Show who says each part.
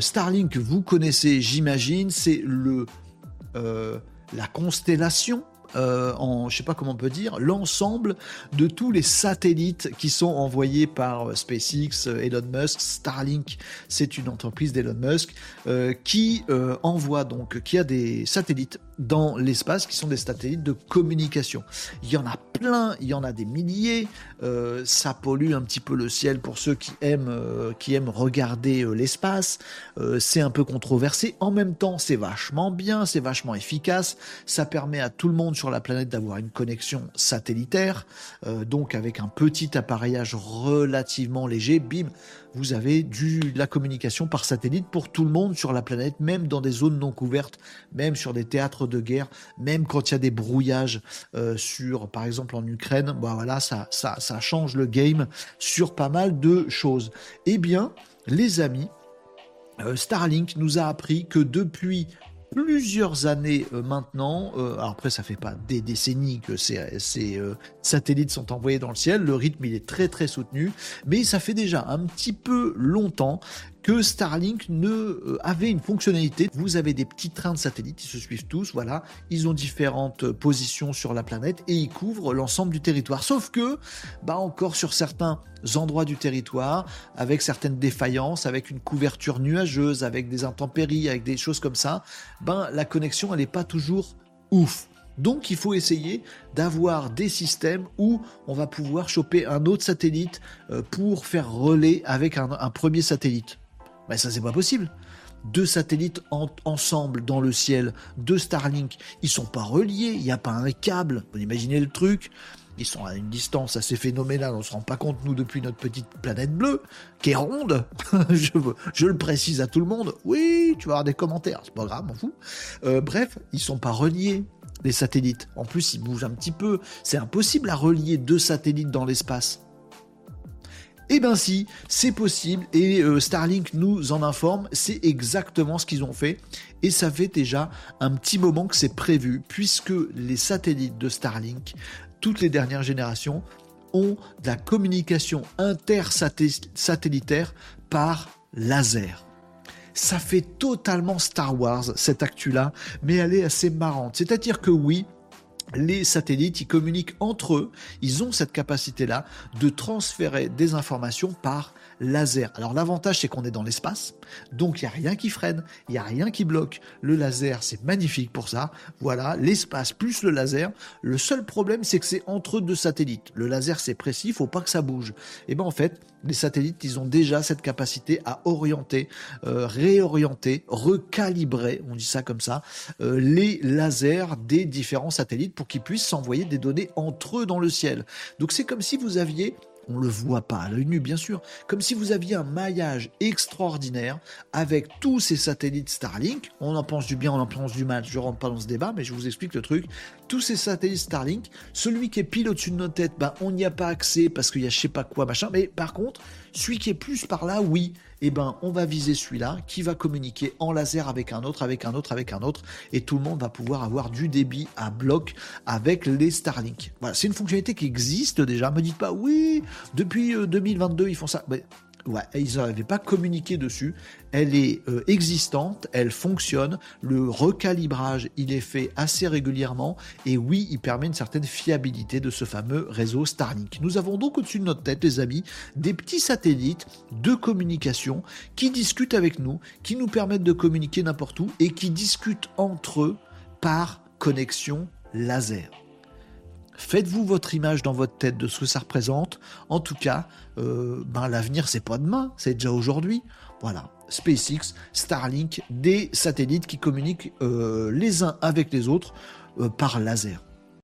Speaker 1: Starlink, vous connaissez, j'imagine, c'est le la constellation euh, en, je sais pas comment on peut dire, l'ensemble de tous les satellites qui sont envoyés par euh, SpaceX, euh, Elon Musk, Starlink, c'est une entreprise d'Elon Musk qui envoie donc, qui a des satellites dans l'espace qui sont des satellites de communication. Il y en a plein, il y en a des milliers. Euh, ça pollue un petit peu le ciel pour ceux qui aiment, euh, qui aiment regarder euh, l'espace. c'est un peu controversé. En même temps, c'est vachement bien, c'est vachement efficace. Ça permet à tout le monde sur la planète d'avoir une connexion satellitaire. donc avec un petit appareillage relativement léger, bim, vous avez du, la communication par satellite pour tout le monde sur la planète, même dans des zones non couvertes, même sur des théâtres de guerre, même quand il y a des brouillages euh, sur, par exemple en Ukraine, bah voilà, ça, ça, ça change le game sur pas mal de choses. Eh bien, les amis, euh, Starlink nous a appris que depuis plusieurs années euh, maintenant, alors après ça fait pas des décennies que ces, ces satellites sont envoyés dans le ciel, le rythme il est très très soutenu, mais ça fait déjà un petit peu longtemps que Starlink ne euh, avait une fonctionnalité. Vous avez des petits trains de satellites, ils se suivent tous, voilà, ils ont différentes euh, positions sur la planète et ils couvrent l'ensemble du territoire. Sauf que, bah encore sur certains endroits du territoire, avec certaines défaillances, avec une couverture nuageuse, avec des intempéries, avec des choses comme ça, ben la connexion elle n'est pas toujours ouf. Donc il faut essayer d'avoir des systèmes où on va pouvoir choper un autre satellite euh, pour faire relais avec un premier satellite. Mais ça, c'est pas possible. Deux satellites ensemble dans le ciel, deux Starlink, ils sont pas reliés, il n'y a pas un câble. Vous imaginez le truc? Ils sont à une distance assez phénoménale, on se rend pas compte, nous, depuis notre petite planète bleue, qui est ronde. je, je, le précise à tout le monde. Oui, tu vas avoir des commentaires, c'est pas grave, m'en fous. Euh, bref, ils sont pas reliés les satellites. En plus, ils bougent un petit peu. C'est impossible à relier deux satellites dans l'espace. Eh ben si, c'est possible et euh, Starlink nous en informe, c'est exactement ce qu'ils ont fait et ça fait déjà un petit moment que c'est prévu puisque les satellites de Starlink, toutes les dernières générations, ont de la communication intersatellitaire par laser. Ça fait totalement Star Wars cette actu-là, mais elle est assez marrante. C'est-à-dire que oui, les satellites, ils communiquent entre eux, ils ont cette capacité-là de transférer des informations par laser. Alors l'avantage, c'est qu'on est dans l'espace, donc il n'y a rien qui freine, il n'y a rien qui bloque. Le laser, c'est magnifique pour ça. Voilà, l'espace plus le laser. Le seul problème, c'est que c'est entre deux satellites. Le laser, c'est précis, il faut pas que ça bouge. Et bien en fait, les satellites, ils ont déjà cette capacité à orienter, euh, réorienter, recalibrer, on dit ça comme ça, euh, les lasers des différents satellites pour qu'ils puissent s'envoyer des données entre eux dans le ciel. Donc c'est comme si vous aviez on le voit pas à l'œil nu, bien sûr. Comme si vous aviez un maillage extraordinaire avec tous ces satellites Starlink. On en pense du bien, on en pense du mal. Je rentre pas dans ce débat, mais je vous explique le truc. Tous ces satellites Starlink, celui qui est pile au-dessus de nos têtes, ben, on n'y a pas accès parce qu'il y a je sais pas quoi, machin. Mais par contre, celui qui est plus par là, oui, eh ben, on va viser celui-là qui va communiquer en laser avec un autre, avec un autre, avec un autre, et tout le monde va pouvoir avoir du débit à bloc avec les Starlink. Voilà, c'est une fonctionnalité qui existe déjà. Me dites pas, oui, depuis 2022, euh, ils font ça. Ouais, ils n'avaient pas communiqué dessus. Elle est euh, existante, elle fonctionne. Le recalibrage, il est fait assez régulièrement. Et oui, il permet une certaine fiabilité de ce fameux réseau Starlink. Nous avons donc au-dessus de notre tête, les amis, des petits satellites de communication qui discutent avec nous, qui nous permettent de communiquer n'importe où et qui discutent entre eux par connexion laser. Faites-vous votre image dans votre tête de ce que ça représente. En tout cas, euh, ben, l'avenir, c'est pas demain, c'est déjà aujourd'hui. Voilà. SpaceX, Starlink, des satellites qui communiquent euh, les uns avec les autres euh, par laser.